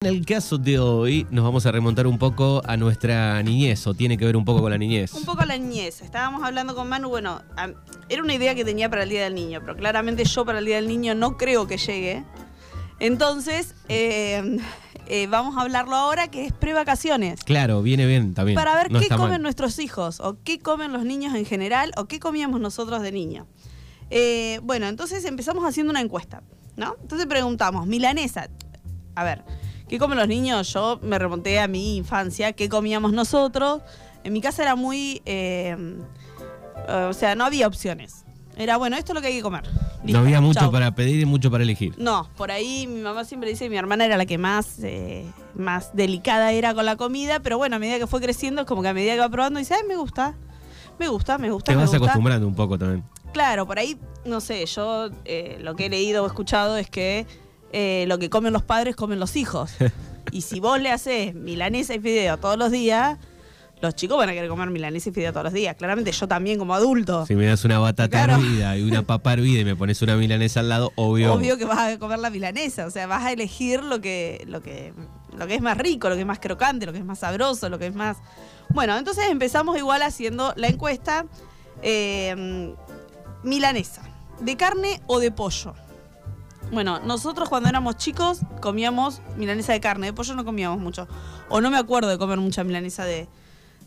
En el caso de hoy nos vamos a remontar un poco a nuestra niñez, o tiene que ver un poco con la niñez. Un poco la niñez. Estábamos hablando con Manu, bueno, era una idea que tenía para el Día del Niño, pero claramente yo para el Día del Niño no creo que llegue. Entonces, eh, eh, vamos a hablarlo ahora, que es prevacaciones. Claro, viene bien también. Para ver no qué comen mal. nuestros hijos, o qué comen los niños en general, o qué comíamos nosotros de niño. Eh, bueno, entonces empezamos haciendo una encuesta, ¿no? Entonces preguntamos, milanesa, a ver, ¿qué comen los niños? Yo me remonté a mi infancia, ¿qué comíamos nosotros? En mi casa era muy, eh, eh, o sea, no había opciones. Era, bueno, esto es lo que hay que comer. No había mucho chau. para pedir y mucho para elegir. No, por ahí mi mamá siempre dice que mi hermana era la que más, eh, más delicada era con la comida, pero bueno, a medida que fue creciendo, es como que a medida que va probando, dice, ay, me gusta, me gusta, me gusta. Te me vas gusta". acostumbrando un poco también. Claro, por ahí, no sé, yo eh, lo que he leído o escuchado es que eh, lo que comen los padres comen los hijos. y si vos le haces milanesa y fideo todos los días, los chicos van a querer comer milanesa y fideo todos los días. Claramente yo también como adulto. Si me das una batata Claro. hervida y una papa hervida y me pones una milanesa al lado, obvio. Obvio que vas a comer la milanesa, o sea, vas a elegir lo que, lo que, lo que es más rico, lo que es más crocante, lo que es más sabroso, lo que es más. Bueno, entonces empezamos igual haciendo la encuesta eh, milanesa, de carne o de pollo. Bueno, nosotros cuando éramos chicos comíamos milanesa de carne, de pollo no comíamos mucho. O no me acuerdo de comer mucha milanesa de,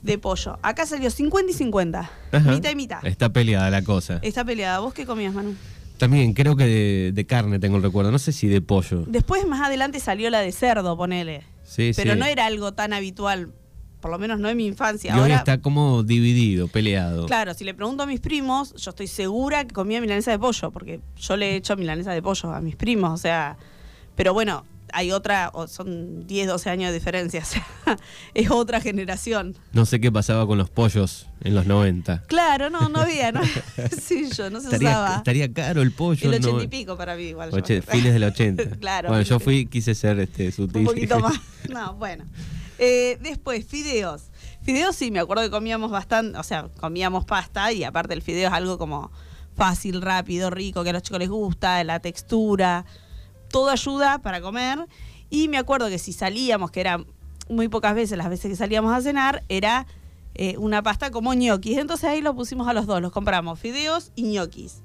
de pollo. Acá salió 50 y 50, Ajá. mitad y mitad. Está peleada la cosa. Está peleada. ¿Vos qué comías, Manu? También creo que de, de carne tengo el recuerdo. No sé si de pollo. Después más adelante salió la de cerdo, ponele. Sí, Pero sí. no era algo tan habitual, por lo menos no en mi infancia. Y hoy Ahora, está como dividido, peleado. claro, si le pregunto a mis primos, yo estoy segura que comía milanesa de pollo, porque yo le he hecho milanesa de pollo a mis primos, o sea, pero bueno, hay otra, son 10, 12 años de diferencia, o sea, es otra generación. No sé qué pasaba con los pollos en los 90. Claro, no, no había, ¿no? sí, yo no se Estaría, usaba. estaría caro el pollo. El ochenta no- y pico para mí igual. yo. Oche- fines del 80. Claro, Bueno, yo fui, quise ser este, sutil. Un poquito más. No, bueno. Eh, después, fideos. Fideos sí, me acuerdo que comíamos bastante, o sea, comíamos pasta y aparte el fideo es algo como fácil, rápido, rico, que a los chicos les gusta, la textura, todo ayuda para comer. Y me acuerdo que si salíamos, que era muy pocas veces, las veces que salíamos a cenar, era eh, una pasta como ñoquis. Entonces ahí lo pusimos a los dos, los compramos, fideos y ñoquis.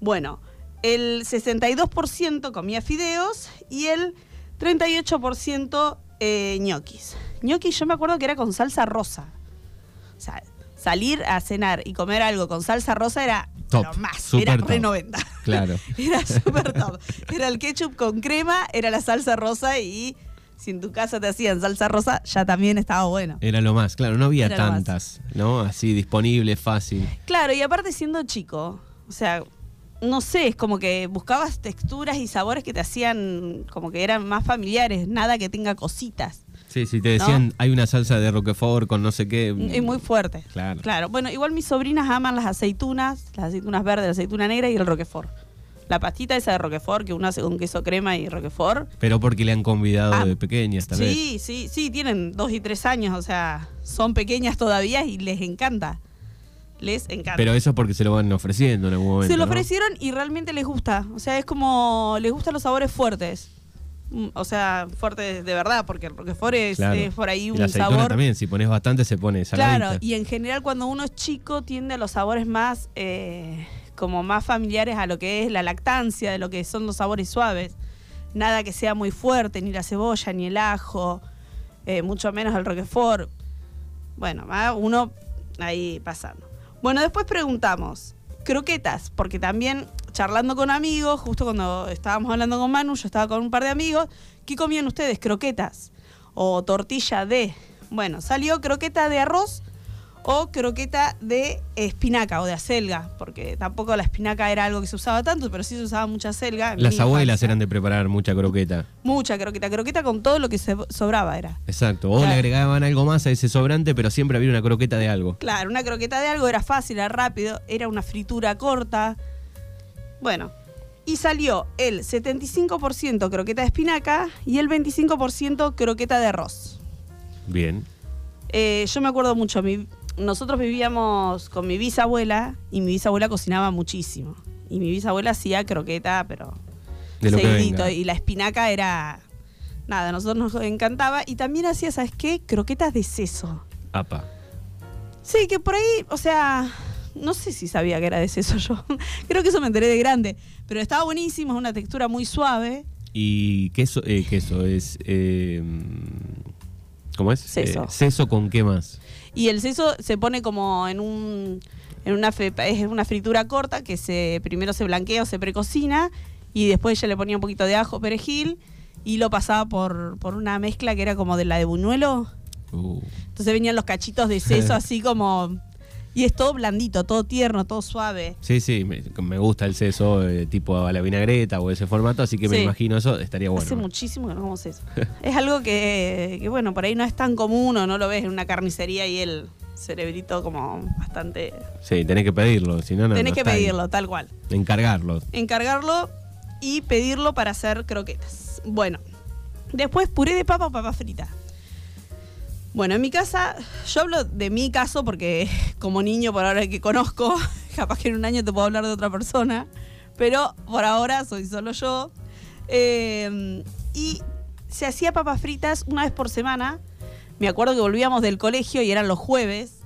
Bueno, el 62% comía fideos y el 38% eh, ñoquis. Ñoquis yo me acuerdo que era con salsa rosa. O sea, salir a cenar y comer algo con salsa rosa era Top, lo más. era top. re 90. Claro. era súper top. Era el ketchup con crema, era la salsa rosa y si en tu casa te hacían salsa rosa, ya también estaba bueno. Era lo más, claro, no había Era tantas, ¿no? Así disponible, fácil. Claro, y aparte siendo chico, o sea, no sé, es como que buscabas texturas y sabores que te hacían como que eran más familiares, nada que tenga cositas. Sí, sí, te decían, hay una salsa de Roquefort con no sé qué. Es muy fuerte. Claro. Claro. Bueno, igual mis sobrinas aman las aceitunas, las aceitunas verdes, la aceituna negra y el roquefort. La pastita esa de roquefort que uno hace con queso crema y roquefort. Pero porque le han convidado Ah, de pequeñas, tal vez. Sí, sí, sí, tienen dos y tres años, o sea, son pequeñas todavía y les encanta. Les encanta. Pero eso es porque se lo van ofreciendo en algún momento. Se lo ¿no? ofrecieron y realmente les gusta. O sea, es como. Les gustan los sabores fuertes. Mm, O sea, fuertes de verdad, porque el Roquefort es, Claro. es por ahí Y un la sabor. también, si pones bastante se pone saladita. Claro, y en general cuando uno es chico tiende a los sabores más. eh, como más familiares a lo que es la lactancia, de lo que son los sabores suaves. Nada que sea muy fuerte, ni la cebolla, ni el ajo, eh, mucho menos el Roquefort. Bueno, va uno ahí pasando. Bueno, después preguntamos, croquetas, porque también charlando con amigos, justo cuando estábamos hablando con Manu, yo estaba con un par de amigos, ¿qué comían ustedes? Croquetas o tortilla de... Bueno, salió croqueta de arroz o croqueta de espinaca o de acelga, porque tampoco la espinaca era algo que se usaba tanto, pero sí se usaba mucha acelga. Las abuelas infancia. eran de preparar mucha croqueta. Mucha croqueta, croqueta con todo lo que se sobraba era. Exacto. O Claro. le agregaban algo más a ese sobrante, pero siempre había una croqueta de algo. Claro, una croqueta de algo era fácil, era rápido, era una fritura corta. Bueno, y salió el 75% croqueta de espinaca y el 25% croqueta de arroz. Bien. Eh, yo me acuerdo mucho, mi- nosotros vivíamos con mi bisabuela y mi bisabuela cocinaba muchísimo. Y mi bisabuela hacía croqueta, pero De lo que seguidito. venga. Y la espinaca era nada, a nosotros nos encantaba. Y también hacía, ¿sabes qué? Croquetas de seso. Apa. Sí, que por ahí, o sea, no sé si sabía que era de seso yo. Creo que eso me enteré de grande. Pero estaba buenísimo, es una textura muy suave. ¿Y queso? Eh, queso es. eh, ¿Cómo es? Seso. Eh, ¿Seso con qué más? Y el seso se pone como en un en una fe- es una fritura corta que se primero se blanquea o se precocina y después ya le ponía un poquito de ajo, perejil y lo pasaba por, por una mezcla que era como de la de buñuelo. Uh, Entonces venían los cachitos de seso así como y es todo blandito, todo tierno, todo suave. sí, sí, me, me gusta el seso eh, tipo a la vinagreta o ese formato, así que me Sí. imagino eso, estaría bueno. Hace muchísimo que no como seso. es algo que, que, bueno, por ahí no es tan común o no lo ves en una carnicería y el cerebrito como bastante... Sí, tenés que pedirlo, si no, no. Tenés no que está ahí. pedirlo, tal cual. Encargarlo. encargarlo y pedirlo para hacer croquetas. Bueno, después puré de papa o papa frita. Bueno, en mi casa, yo hablo de mi caso porque como niño por ahora que conozco, capaz que en un año te puedo hablar de otra persona, pero por ahora soy solo yo. Eh, y se hacía papas fritas una vez por semana. Me acuerdo que volvíamos del colegio y eran los jueves,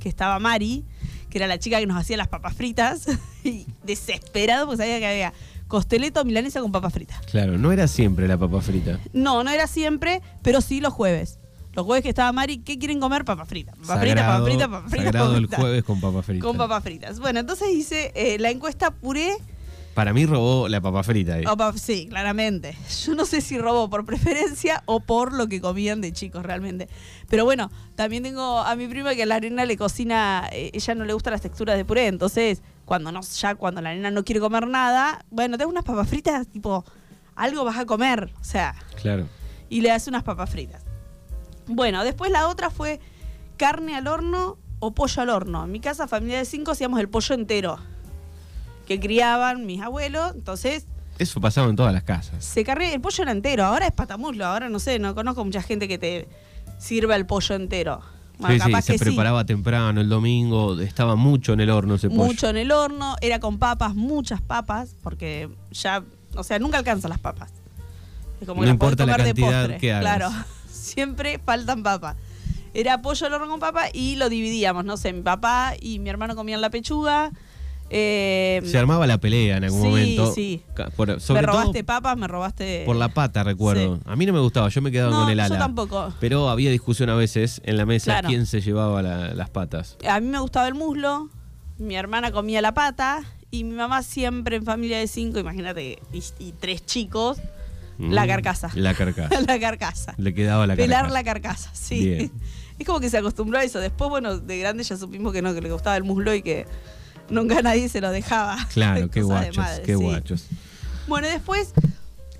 que estaba Mari, que era la chica que nos hacía las papas fritas, y desesperado porque sabía que había costeleto milanesa con papas fritas. Claro, no era siempre la papa frita. No, no era siempre, pero sí los jueves. Los jueves que estaba Mari, ¿qué quieren comer? Papas fritas. Papas fritas, papas fritas, papas fritas. sagrado papas el fritas. jueves con papa frita. Con papas fritas. Bueno, entonces hice eh, la encuesta puré. Para mí robó la papa frita pap- sí, claramente. Yo no sé si robó por preferencia o por lo que comían de chicos realmente. Pero bueno, también tengo a mi prima que a la nena le cocina, eh, ella no le gustan las texturas de puré, entonces cuando no, ya cuando la nena no quiere comer nada, bueno, tengo unas papas fritas, tipo, algo vas a comer, o sea, Claro. y le hace unas papas fritas. Bueno, después la otra fue carne al horno o pollo al horno. En mi casa, familia de cinco, hacíamos el pollo entero que criaban mis abuelos. Entonces, Eso pasaba en todas las casas. se carga el pollo era entero. Ahora es patamuslo. Ahora no sé, no conozco mucha gente que te sirva el pollo entero. Bueno, sí, sí, se que sí. preparaba temprano el domingo, estaba mucho en el horno ese pollo. Mucho en el horno, era con papas, muchas papas, porque ya, o sea, nunca alcanzan las papas. Es como No que las podés importa la comer de cantidad postre. que hagas. Claro, siempre faltan papas. Era pollo al horno con papa y lo dividíamos, no sé, mi papá y mi hermano comían la pechuga. eh, Se armaba la pelea en algún Sí, momento. sí. Por- me todo robaste papas, me robaste... por la pata, recuerdo. A mí no me gustaba, yo me quedaba No, con el yo ala. tampoco. Pero había discusión a veces en la mesa Claro. quién se llevaba la- las patas. A mí me gustaba el muslo, mi hermana comía la pata y mi mamá siempre en familia de cinco, imagínate, y, y tres chicos, la carcasa. La carcasa. la carcasa. Le quedaba la Pelar carcasa. la carcasa, sí. Bien. Es como que se acostumbró a eso. Después, bueno, de grande ya supimos que no, que le gustaba el muslo y que nunca nadie se lo dejaba. Claro, qué guachos, madre, qué sí. guachos. Bueno, y después,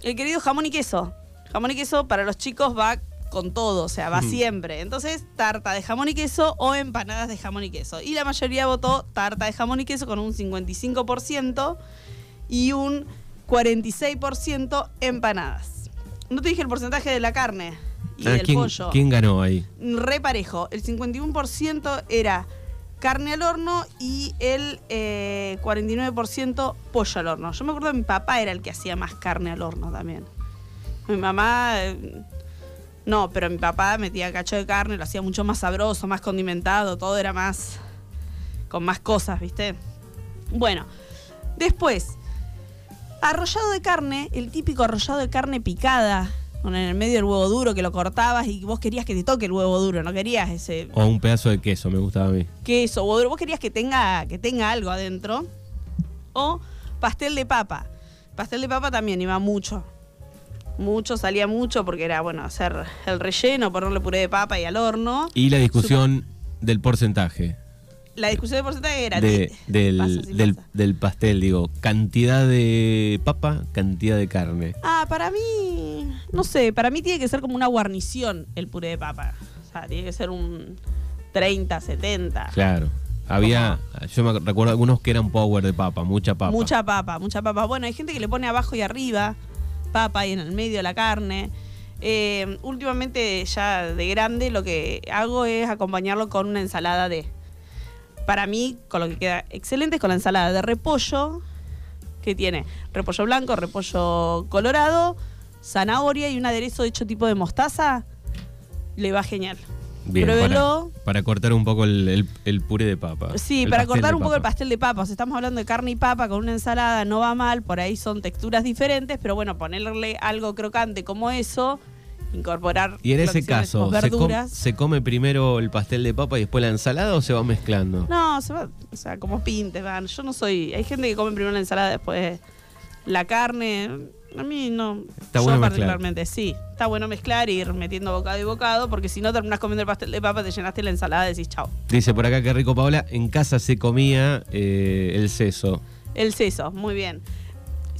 el querido jamón y queso. Jamón y queso para los chicos va con todo, o sea, va siempre. Entonces, tarta de jamón y queso o empanadas de jamón y queso. Y la mayoría votó tarta de jamón y queso con un 55% y un 46% empanadas. No te dije el porcentaje de la carne y Ah, del ¿quién, pollo. quién ganó ahí? Re parejo. El 51% era carne al horno y el eh, 49% pollo al horno. Yo me acuerdo que mi papá era el que hacía más carne al horno también. Mi mamá, eh, no, pero mi papá metía cacho de carne, lo hacía mucho más sabroso, más condimentado, todo era más, con más cosas, ¿viste? Bueno, después, arrollado de carne, el típico arrollado de carne picada, con en el medio el huevo duro que lo cortabas y vos querías que te toque el huevo duro, no querías ese O un pedazo de queso, me gustaba a mí. queso, huevo duro, vos querías que tenga, que tenga algo adentro. O pastel de papa. Pastel de papa también iba mucho. Mucho, salía mucho porque era, bueno, hacer el relleno, ponerle puré de papa y al horno. Y la discusión del porcentaje. La discusión de porcentaje era de- ti- pasa, del, sí del, pasa. del pastel, digo, cantidad de papa, cantidad de carne. Ah, para mí, no sé, para mí tiene que ser como una guarnición el puré de papa. O sea, tiene que ser un 30, 70. Claro. Había, yo me recuerdo algunos que eran power de papa, mucha papa. Mucha papa, mucha papa. Bueno, hay gente que le pone abajo y arriba papa y en el medio la carne. Eh, últimamente ya de grande lo que hago es acompañarlo con una ensalada de... Para mí, con lo que queda excelente es con la ensalada de repollo, que tiene repollo blanco, repollo colorado, zanahoria y un aderezo hecho tipo de mostaza, le va genial. Bien, Pruébelo. para, para cortar un poco el, el- el puré de papa. Sí, el para cortar de un poco el pastel de papa. O sea, estamos hablando de carne y papa con una ensalada, no va mal, por ahí son texturas diferentes, pero bueno, ponerle algo crocante como eso, incorporar. Y en ese caso, ¿se, com- verduras. se come primero el pastel de papa y después la ensalada o se va mezclando? No, se va, o sea, como pintes van. Yo no soy. Hay gente que come primero la ensalada, después la carne. A mí no. Está yo bueno mezclar. particularmente, sí. Está bueno mezclar y ir metiendo bocado y bocado, porque si no terminas comiendo el pastel de papa, te llenaste la ensalada y decís chao. Dice por acá que rico Paola, en casa se comía eh, el seso. El seso, muy bien.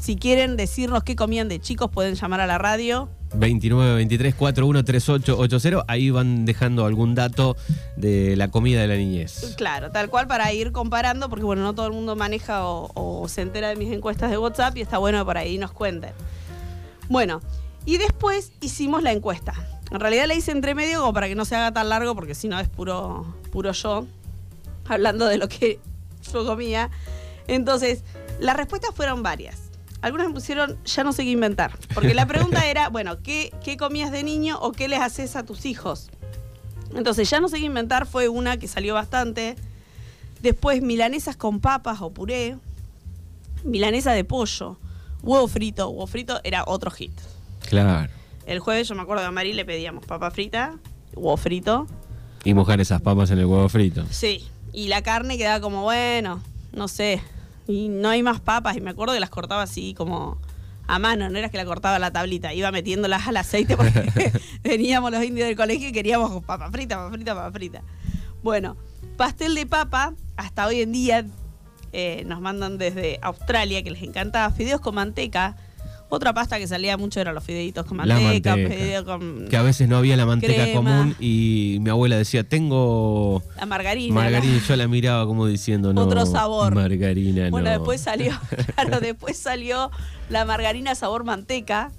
Si quieren decirnos qué comían de chicos, pueden llamar a la radio. 29 23 41 38 80. Ahí van dejando algún dato de la comida de la niñez. Claro, tal cual para ir comparando, porque bueno, no todo el mundo maneja o, o se entera de mis encuestas de WhatsApp y está bueno que por ahí nos cuenten. Bueno, y después hicimos la encuesta. En realidad la hice entre medio como para que no se haga tan largo, porque si no es puro, puro yo, hablando de lo que yo comía. Entonces, las respuestas fueron varias. Algunas me pusieron, ya no sé qué inventar. Porque la pregunta era, bueno, ¿qué, ¿qué comías de niño o qué les haces a tus hijos? Entonces, ya no sé qué inventar fue una que salió bastante. Después, milanesas con papas o puré. Milanesa de pollo. Huevo frito. Huevo frito era otro hit. Claro. El jueves, yo me acuerdo que a Mari le pedíamos papa frita, huevo frito. Y mojar esas papas en el huevo frito. Sí. Y la carne quedaba como, bueno, no sé. Y no hay más papas. Y me acuerdo que las cortaba así como a mano, no era que la cortaba la tablita, iba metiéndolas al aceite porque veníamos los indios del colegio y queríamos papa frita, papa frita, papa frita. Bueno, pastel de papa, hasta hoy en día eh, nos mandan desde Australia, que les encantaba, fideos con manteca. Otra pasta que salía mucho eran los fideitos con manteca, manteca. con Que a veces no había la manteca Crema. común y mi abuela decía, tengo la margarina. margarina. Y yo la miraba como diciendo, no. Otro sabor. Margarina, Bueno, no. después salió, claro, después salió la margarina sabor manteca.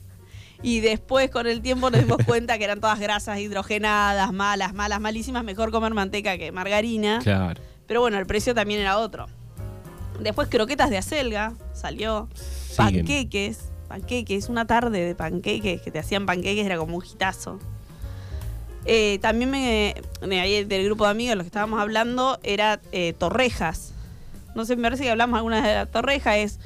Y después con el tiempo nos dimos cuenta que eran todas grasas hidrogenadas, malas, malas, malísimas. Mejor comer manteca que margarina. Claro. Pero bueno, el precio también era otro. Después croquetas de acelga, salió. Siguen. Panqueques, panqueques, una tarde de panqueques, que te hacían panqueques, era como un hitazo. Eh, también me, de ahí del grupo de amigos, los que estábamos hablando, era eh, torrejas. No sé, me parece que hablamos alguna de la torreja, es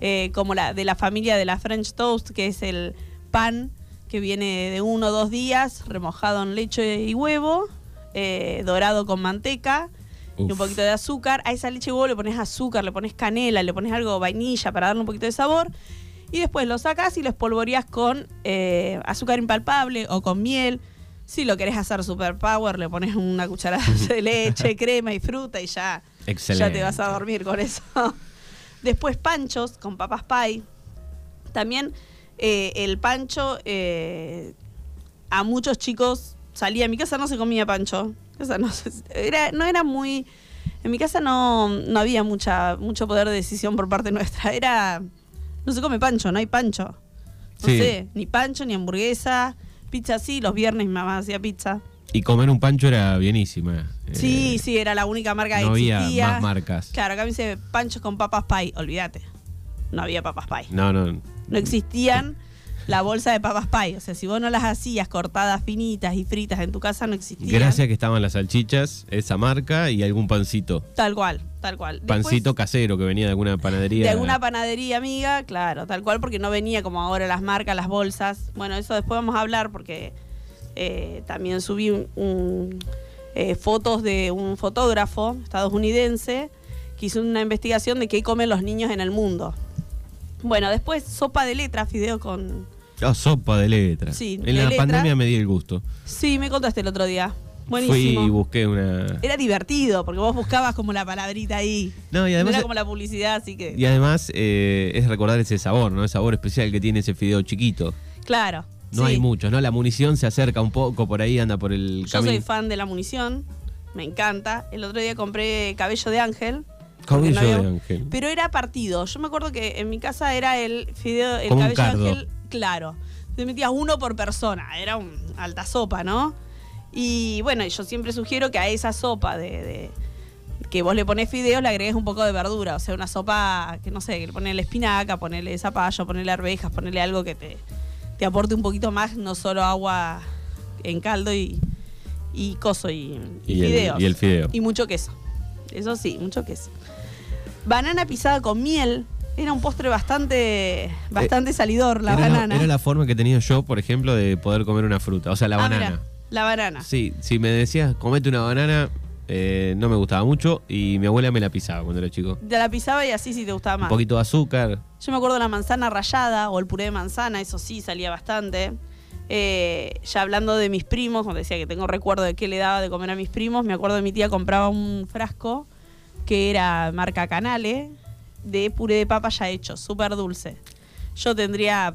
eh, como la de la familia de la French Toast, que es el pan que viene de uno o dos días, remojado en leche y huevo, eh, dorado con manteca y un poquito de azúcar. A esa leche y huevo le pones azúcar, le pones canela, le pones algo vainilla para darle un poquito de sabor. Y después lo sacas y lo espolvoreas con eh, azúcar impalpable o con miel. Si lo querés hacer super power, le pones una cucharada de leche, crema y fruta y ya, Excelente. ya te vas a dormir con eso. Después panchos con papas pie. También eh, el pancho eh, a muchos chicos salía. En mi casa no se comía pancho. En casa no, era, no era muy. En mi casa no, no había mucha, mucho poder de decisión por parte nuestra. Era. No se come pancho, no hay pancho. No Sí. sé, ni pancho, ni hamburguesa. Pizza sí, los viernes mi mamá hacía pizza. Y comer un pancho era bienísima. Sí, Eh, sí, era la única marca que no había existía. más marcas. Claro, acá me dice panchos con papas pie, olvídate. No había papas pie. No, no. No existían la bolsa de papas pie. O sea, si vos no las hacías cortadas finitas y fritas en tu casa, no existían. Gracias que estaban las salchichas, esa marca y algún pancito. Tal cual, tal cual. Después, Pancito casero que venía de alguna panadería. De alguna panadería amiga, claro, tal cual, porque no venía como ahora las marcas, las bolsas. Bueno, eso después vamos a hablar porque eh, también subí un- un, eh, fotos de un fotógrafo estadounidense que hizo una investigación de qué comen los niños en el mundo. Bueno, después sopa de letras, fideo con... Ah, sopa de letras. Sí, en la pandemia me di el gusto. Sí, me contaste el otro día. Fui Buenísimo. y busqué una. Era divertido, porque vos buscabas como la palabrita ahí. No, y No además, era como la publicidad, así que... y además eh, es recordar ese sabor, ¿no? El sabor especial que tiene ese fideo chiquito. Claro. No sí. hay muchos, ¿no? La munición se acerca un poco, por ahí anda por el Yo camino. soy fan de la munición, me encanta. El otro día compré cabello de ángel. Cabello no había- de ángel. Pero era partido. Yo me acuerdo que en mi casa era el fideo, el Como un cabello cardo. de ángel, claro. Te metías uno por persona, era un alta sopa, ¿no? Y bueno, yo siempre sugiero que a esa sopa de, de- que vos le pones fideos le agregues un poco de verdura. O sea, una sopa que no sé, que le pones espinaca, ponerle zapallo, ponerle arvejas, ponerle algo que te, te aporte un poquito más, no solo agua en caldo y, y coso y, Y el- fideos. y el fideo. Y mucho queso. Eso sí, mucho queso. Banana pisada con miel. Era un postre bastante, bastante salidor, la era, banana. era la forma que tenía yo, por ejemplo, de poder comer una fruta. O sea, la Ah, banana. mirá, la banana. Sí, si me decías, comete una banana, eh, no me gustaba mucho y mi abuela me la pisaba cuando era chico. Te la pisaba y así sí te gustaba Un más. poquito de azúcar. Yo me acuerdo de la manzana rallada o el puré de manzana, eso sí salía bastante. Eh, ya hablando de mis primos, cuando decía que tengo recuerdo de qué le daba de comer a mis primos, me acuerdo de mi tía compraba un frasco que era marca Canale de puré de papa ya hecho, súper dulce. Yo tendría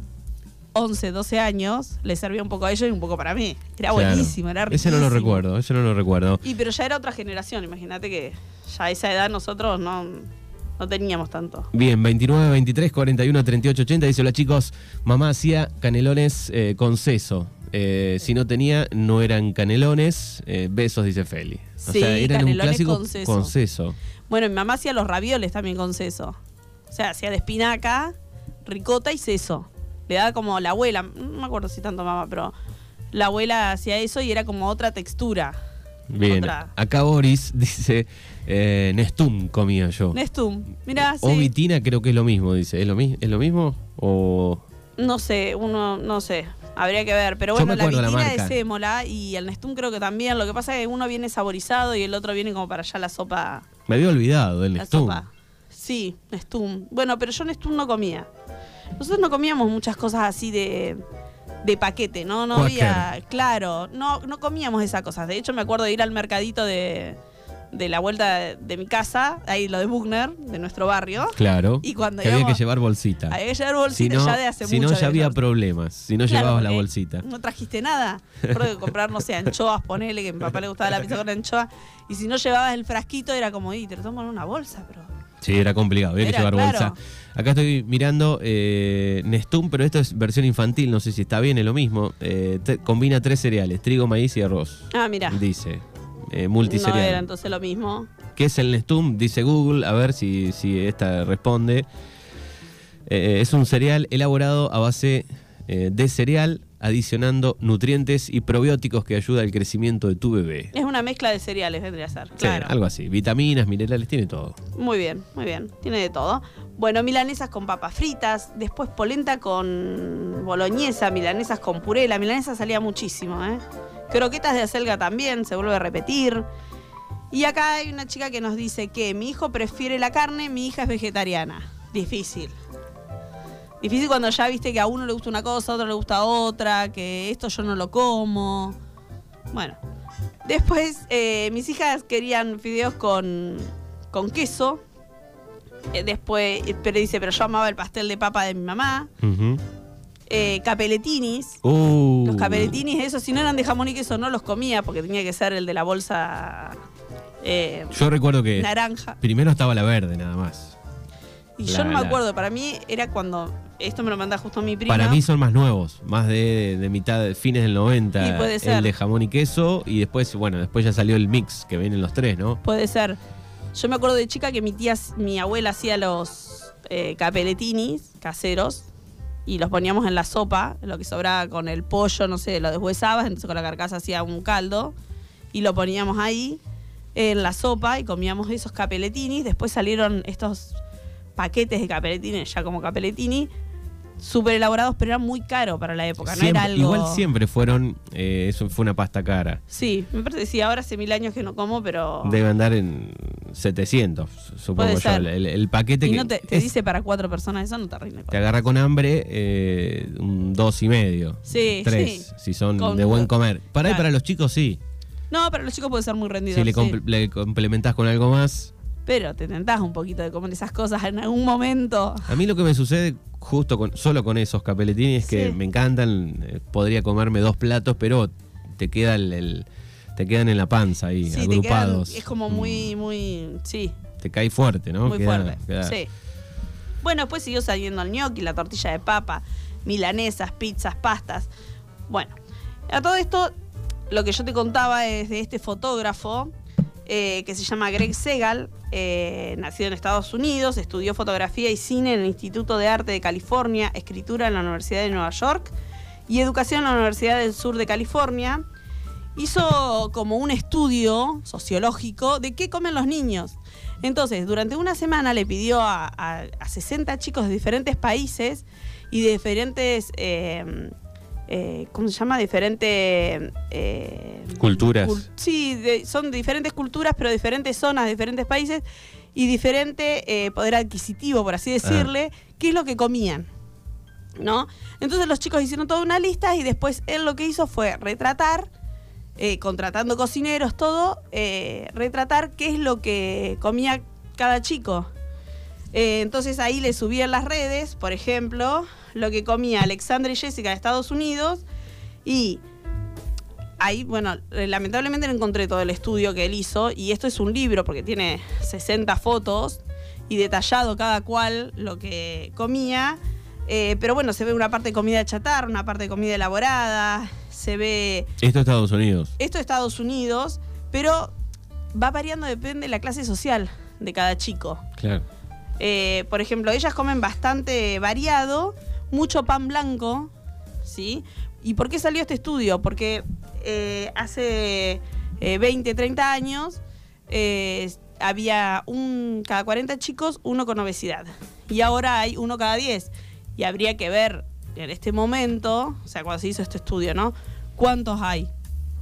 11, 12 años, le servía un poco a ellos y un poco para mí. Era Claro. buenísimo, era Ese riquísimo. no lo recuerdo, ese no lo recuerdo. Y pero ya era otra generación, imagínate que ya a esa edad nosotros no, no teníamos tanto. Bien, 29, 23, 41, 38, 80. Dice, hola chicos, mamá hacía canelones eh, con seso. Eh, si no tenía, no eran canelones. Eh, besos, dice Feli. O Sí, sea, eran un clásico con seso. con seso. Bueno, mi mamá hacía los ravioles también con seso. O sea, hacía de espinaca, ricota y seso. Le daba como la abuela, no me acuerdo si tanto mamá, pero la abuela hacía eso y era como otra textura. Bien, Otra. acá Boris dice, eh, Nestum comía yo. Nestum, mirá, O sí. vitina creo que es lo mismo, dice. ¿Es lo, mi- ¿es lo mismo? O... No sé, uno, no sé. Habría que ver. Pero bueno, la vitina es sémola y el Nestum creo que también. Lo que pasa es que uno viene saborizado y el otro viene como para allá la sopa. Me había olvidado del Nestum. sopa. Sí, Nestum. Bueno, pero yo Nestum no comía. Nosotros no comíamos muchas cosas así de, de paquete, ¿no? No Quaker. había. Claro, no, no comíamos esas cosas. De hecho, me acuerdo de ir al mercadito de, de la vuelta de, de mi casa, ahí lo de Buchner, de nuestro barrio. Claro. Y cuando que había que llevar bolsita. Había que llevar Si bolsita no, ya de hace si mucho. no ya había problemas. Si no Claro, llevabas la bolsita. No trajiste nada. Recuerdo que comprar, no sé, anchoas, ponele, que a mi papá le gustaba la pizza con anchoa. Y si no llevabas el frasquito, era como, y te lo tomo en una bolsa, pero. Sí, era complicado, había que llevar claro. bolsa. Acá estoy mirando eh, Nestum, pero esto es versión infantil, no sé si está bien, es lo mismo. Eh, te- combina tres cereales, trigo, maíz y arroz. Ah, mira. Dice. Eh, No multiserial. era entonces lo mismo. ¿Qué es el Nestum? Dice Google, a ver si, si esta responde. Eh, es un cereal elaborado a base eh, de cereal, adicionando nutrientes y probióticos que ayuda al crecimiento de tu bebé. Es una mezcla de cereales, vendría a ser. Sí, Claro. algo así. Vitaminas, minerales, tiene todo. Muy bien, muy bien. Tiene de todo. Bueno, milanesas con papas fritas, después polenta con boloñesa, milanesas con puré. La milanesa salía muchísimo, ¿eh? Croquetas de acelga también, se vuelve a repetir. Y acá hay una chica que nos dice que mi hijo prefiere la carne, mi hija es vegetariana. Difícil. Difícil cuando ya viste que a uno le gusta una cosa, a otro le gusta otra, que esto yo no lo como. Bueno. Después, eh, mis hijas querían fideos con, con queso. Eh, después, pero dice, pero yo amaba el pastel de papa de mi mamá. Eh, capeletinis. Uh. Los capeletinis, esos, si no eran de jamón y queso, no los comía porque tenía que ser el de la bolsa eh, Yo recuerdo que naranja. primero estaba la verde nada más. Y La- yo no me la- acuerdo, para mí era cuando. Esto me lo manda justo mi prima. Para mí son más nuevos, más de, de mitad, de fines del 90. Y puede ser. El de jamón y queso y después, bueno, después ya salió el mix que vienen los tres, ¿no? Puede ser. Yo me acuerdo de chica que mi tía, mi abuela hacía los eh, capeletinis caseros y los poníamos en la sopa, lo que sobraba con el pollo, no sé, lo deshuesabas, entonces con la carcasa hacía un caldo y lo poníamos ahí en la sopa y comíamos esos capeletinis. Después salieron estos paquetes de capeletinis, ya como capeletini, súper elaborados, pero eran muy caros para la época, no era algo... Igual siempre fueron, eh, eso fue una pasta cara. Sí, me parece que sí, ahora hace mil años que no como, pero... Debe andar en 700, supongo yo. El, paquete y que no te, te es- dice para cuatro personas, eso no te rinde. te agarra con hambre eh, un dos y medio. Sí, tres, sí. si son Con- de buen comer. Para Claro. para los chicos sí. No, para los chicos puede ser muy rendido. Si le, sí. le complementás con algo más. Pero te tentás un poquito de comer esas cosas en algún momento. A mí lo que me sucede justo con, solo con esos capelletini es que Sí. me encantan. eh, podría comerme dos platos, pero te queda el, el- te quedan en la panza ahí, Sí, te quedan, agrupados. es como muy, muy, sí, Mm, Te cae fuerte, ¿no? muy Queda- fuerte. queda- Sí. Bueno, después siguió saliendo el gnocchi, la tortilla de papa, milanesas, pizzas, pastas. Bueno, a todo esto, lo que yo te contaba es de este fotógrafo eh, que se llama Greg Segal, eh, nacido en Estados Unidos, estudió fotografía y cine en el Instituto de Arte de California, escritura en la Universidad de Nueva York y Educación en la Universidad del Sur de California, hizo como un estudio sociológico de qué comen los niños. Entonces, durante una semana le pidió a, a, 60 chicos de diferentes países y de diferentes, eh, eh, ¿cómo se llama? Diferentes... Eh, culturas. sí, son de diferentes culturas, pero diferentes zonas, diferentes países y diferente poder adquisitivo, por así decirle, ah. qué es lo que comían. ¿No? Entonces los chicos hicieron toda una lista y después él lo que hizo fue retratar eh, contratando cocineros, todo, eh, retratar qué es lo que comía cada chico. Eh, entonces ahí le subí en las redes, por ejemplo, lo que comía Alexandra y Jessica de Estados Unidos y ahí, bueno, lamentablemente no encontré todo el estudio que él hizo y esto es un libro porque tiene 60 fotos y detallado cada cual lo que comía. pero bueno, se ve una parte de comida chatarra, una parte de comida elaborada, se ve... Esto es Estados Unidos. Esto es Estados Unidos, pero va variando, depende de la clase social de cada chico. Claro. Eh, por ejemplo, ellas comen bastante variado, mucho pan blanco, ¿sí? ¿Y por qué salió este estudio? Porque eh, hace 20, eh, 30 años había un cada 40 chicos, uno con obesidad. Y ahora hay uno cada 10. Y habría que ver en este momento, o sea, cuando se hizo este estudio, ¿no? ¿Cuántos hay?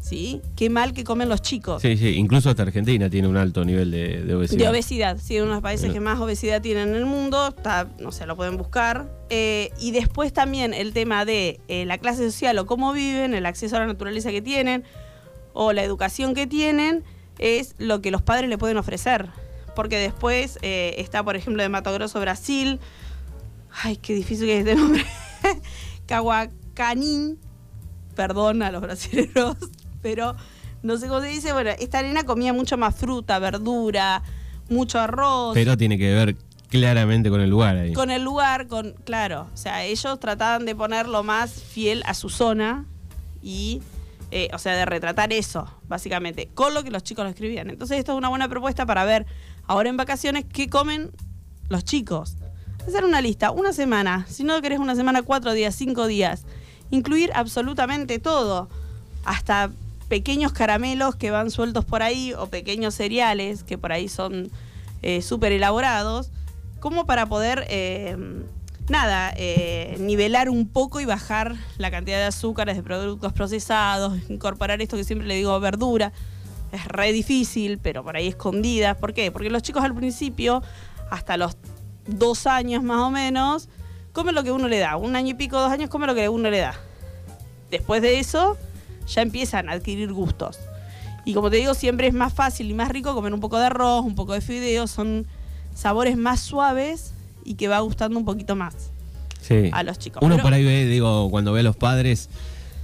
¿Sí? Qué mal que comen los chicos. Sí, sí, incluso hasta Argentina tiene un alto nivel de, obesidad. De obesidad, sí, uno de los países que más obesidad tienen en el mundo, está, no sé, lo pueden buscar. Eh, y después también el tema de eh, la clase social o cómo viven, el acceso a la naturaleza que tienen o la educación que tienen, es lo que los padres le pueden ofrecer. Porque después eh, está, por ejemplo, de Mato Grosso, Brasil. Ay, qué difícil que es este nombre. Cahuacanín, perdón a los brasileños, pero no sé cómo se dice. Bueno, esta arena comía mucho más fruta, verdura, mucho arroz. Pero tiene que ver claramente con el lugar ahí. Con el lugar, con, claro. O sea, ellos trataban de poner lo más fiel a su zona y, eh, o sea, de retratar eso, básicamente, con lo que los chicos lo escribían. Entonces, esto es una buena propuesta para ver ahora en vacaciones qué comen los chicos hacer una lista, una semana, si no querés una semana, cuatro días, cinco días, incluir absolutamente todo, hasta pequeños caramelos que van sueltos por ahí o pequeños cereales que por ahí son eh, súper elaborados, como para poder, eh, nada, eh, nivelar un poco y bajar la cantidad de azúcares, de productos procesados, incorporar esto que siempre le digo, verdura. Es re difícil, pero por ahí escondidas. ¿Por qué? Porque los chicos al principio, hasta los dos años más o menos, come lo que uno le da. Un año y pico, dos años, come lo que uno le da. Después de eso, ya empiezan a adquirir gustos. Y como te digo, siempre es más fácil y más rico comer un poco de arroz, un poco de fideos, son sabores más suaves y que va gustando un poquito más a los chicos. Uno por ahí ve, digo, cuando ve a los padres,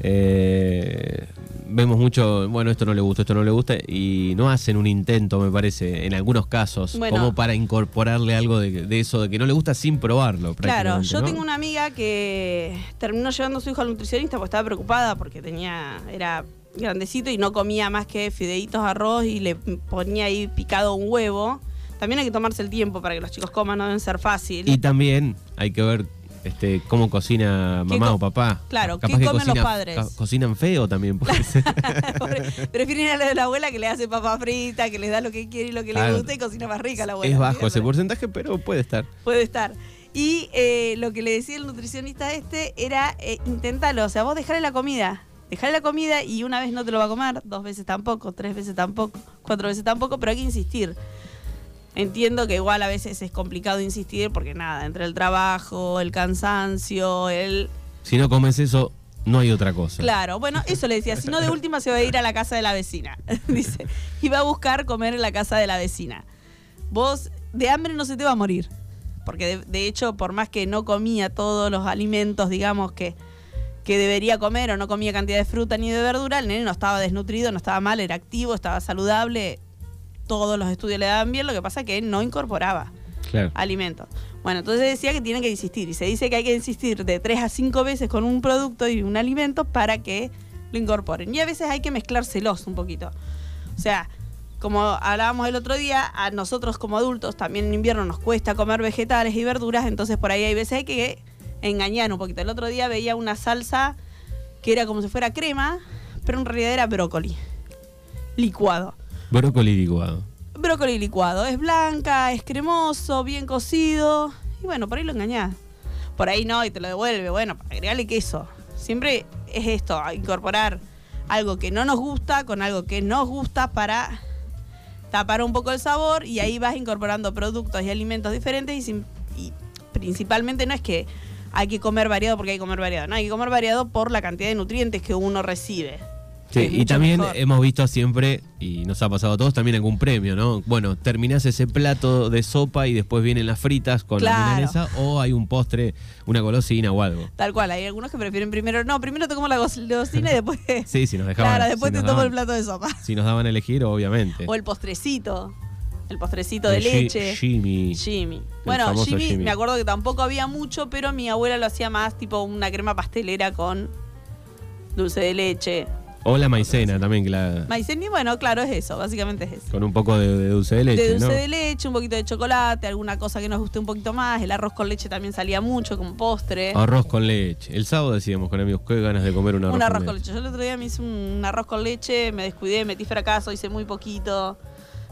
eh, vemos mucho, bueno, esto no le gusta, esto no le gusta, y no hacen un intento, me parece, en algunos casos, como para incorporarle algo de, eso, de que no le gusta sin probarlo. Claro, yo tengo una amiga que terminó llevando a su hijo al nutricionista porque estaba preocupada porque tenía, era grandecito y no comía más que fideitos, arroz y le ponía ahí picado un huevo. También hay que tomarse el tiempo para que los chicos coman, no deben ser fácil. Y también hay que ver este, cómo cocina mamá o papá. Claro, ¿qué comen los padres? cocinan feo también. Prefieren a la de la abuela que le hace papa frita, que le da lo que quiere y lo que le gusta y cocina más rica la abuela. Es bajo ese porcentaje, pero puede estar. Puede estar. Y eh, lo que le decía el nutricionista este era eh, intentarlo, o sea, vos dejarle la comida. Dejarle la comida y una vez no te lo va a comer, dos veces tampoco, tres veces tampoco, cuatro veces tampoco, pero hay que insistir. Entiendo que igual a veces es complicado insistir porque nada, entre el trabajo, el cansancio, el... Si no comes eso, no hay otra cosa. Claro, bueno, eso le decía, si no de última se va a ir a la casa de la vecina, dice, y va a buscar comer en la casa de la vecina. Vos de hambre no se te va a morir, porque de, hecho, por más que no comía todos los alimentos, digamos, que, que debería comer o no comía cantidad de fruta ni de verdura, el nene no estaba desnutrido, no estaba mal, era activo, estaba saludable, todos los estudios le daban bien, lo que pasa es que no incorporaba alimentos. Bueno, entonces decía que tienen que insistir y se dice que hay que insistir de 3 a 5 veces con un producto y un alimento para que lo incorporen. Y a veces hay que mezclárselos un poquito. O sea, como hablábamos el otro día, a nosotros como adultos también en invierno nos cuesta comer vegetales y verduras, entonces por ahí hay veces hay que engañar un poquito. El otro día veía una salsa que era como si fuera crema, pero en realidad era brócoli licuado. Brócoli licuado. Brócoli licuado. Es blanca, es cremoso, bien cocido. Y bueno, por ahí lo engañás. Por ahí no, y te lo devuelve. Bueno, agregale queso. Siempre es esto, incorporar algo que no nos gusta con algo que nos gusta para tapar un poco el sabor y ahí vas incorporando productos y alimentos diferentes y, sin- y principalmente no es que hay que comer variado porque hay que comer variado, no, hay que comer variado por la cantidad de nutrientes que uno recibe. Sí, y también mejor. hemos visto siempre, y nos ha pasado a todos, también algún premio, ¿no? Bueno, terminás ese plato de sopa y después vienen las fritas con la Claro. milanesa o hay un postre, una golosina o algo. Tal cual, hay algunos que prefieren primero, no, primero te como la golosina y después... Sí, si nos dejaban. claro, después si te tomo el plato de sopa. Si nos daban a elegir, obviamente. O el postrecito, el postrecito de El leche. Jimmy. Jimmy. Bueno, Jimmy. me acuerdo que tampoco había mucho, pero mi abuela lo hacía más tipo una crema pastelera con dulce de leche. O la maicena también, que la- Maicena, y bueno, claro, es eso, básicamente es eso. con un poco de, de dulce de leche, de dulce ¿no? de leche, un poquito de chocolate, alguna cosa que nos guste un poquito más. El arroz con leche también salía mucho como postre. Arroz con leche. El sábado decíamos con amigos, qué ganas de comer un arroz, un arroz con leche. Yo el otro día me hice un arroz con leche, me descuidé, metí fracaso, hice muy poquito.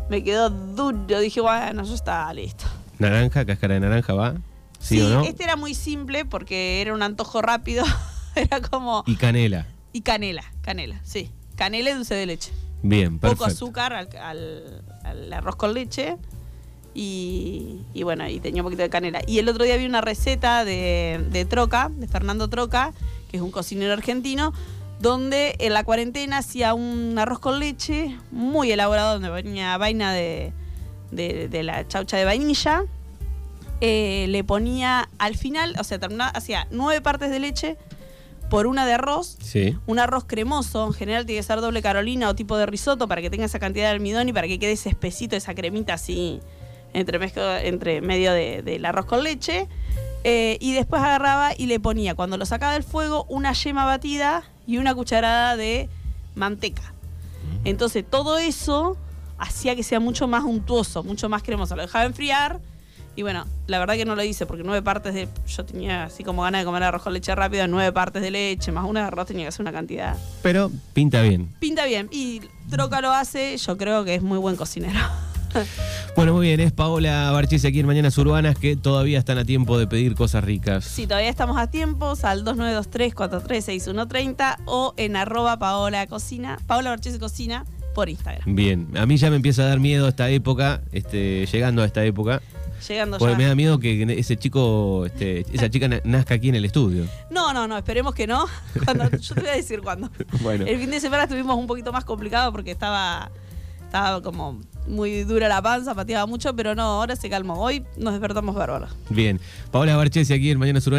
Me quedó duro. Dije, bueno, ya está, listo. Naranja, cáscara de naranja, ¿va? ¿Sí, o no? este era muy simple porque era un antojo rápido. era como. Y canela. Y canela, canela, sí. Canela y dulce de leche. Bien, perfecto. Poco azúcar al, al- al arroz con leche. Y, y bueno, y tenía un poquito de canela. Y el otro día vi una receta de, de Troca, de Fernando Troca, que es un cocinero argentino, donde en la cuarentena hacía un arroz con leche muy elaborado, donde venía vaina de, de- de la chaucha de vainilla. Eh, le ponía al final, o sea, terminaba, hacía nueve partes de leche por una de arroz Sí. un arroz cremoso, en general tiene que ser doble carolina o tipo de risotto para que tenga esa cantidad de almidón y para que quede ese espesito, esa cremita así entre, entre medio de- del arroz con leche. Eh, y después agarraba y le ponía, cuando lo sacaba del fuego, una yema batida y una cucharada de manteca. Entonces todo eso hacía que sea mucho más untuoso, mucho más cremoso. Lo dejaba enfriar y bueno, la verdad que no lo hice porque nueve partes de... Yo tenía así como ganas de comer arroz con leche rápido, nueve partes de leche, más una de arroz tenía que ser una cantidad. Pero pinta bien. Pinta bien. Y Troca lo hace, yo creo que es muy buen cocinero. Bueno, muy bien, es Paola Barchese aquí en Mañanas Urbanas que todavía están a tiempo de pedir cosas ricas. Si todavía estamos a tiempo, al 2923-436130 o en arroba Paola Cocina, Paola Barchese Cocina por Instagram. Bien, a mí ya me empieza a dar miedo esta época, este, llegando a esta época, Llegando porque ya. me da miedo que ese chico, este, esa chica na- nazca aquí en el estudio. No, no, no, esperemos que no. Cuando, yo te voy a decir cuándo. Bueno. El fin de semana estuvimos un poquito más complicado porque estaba, estaba como muy dura la panza, pateaba mucho, pero no, ahora se calmó. Hoy nos despertamos bárbaros. Bien, Paola Barchese aquí en Mañanas Urbanas.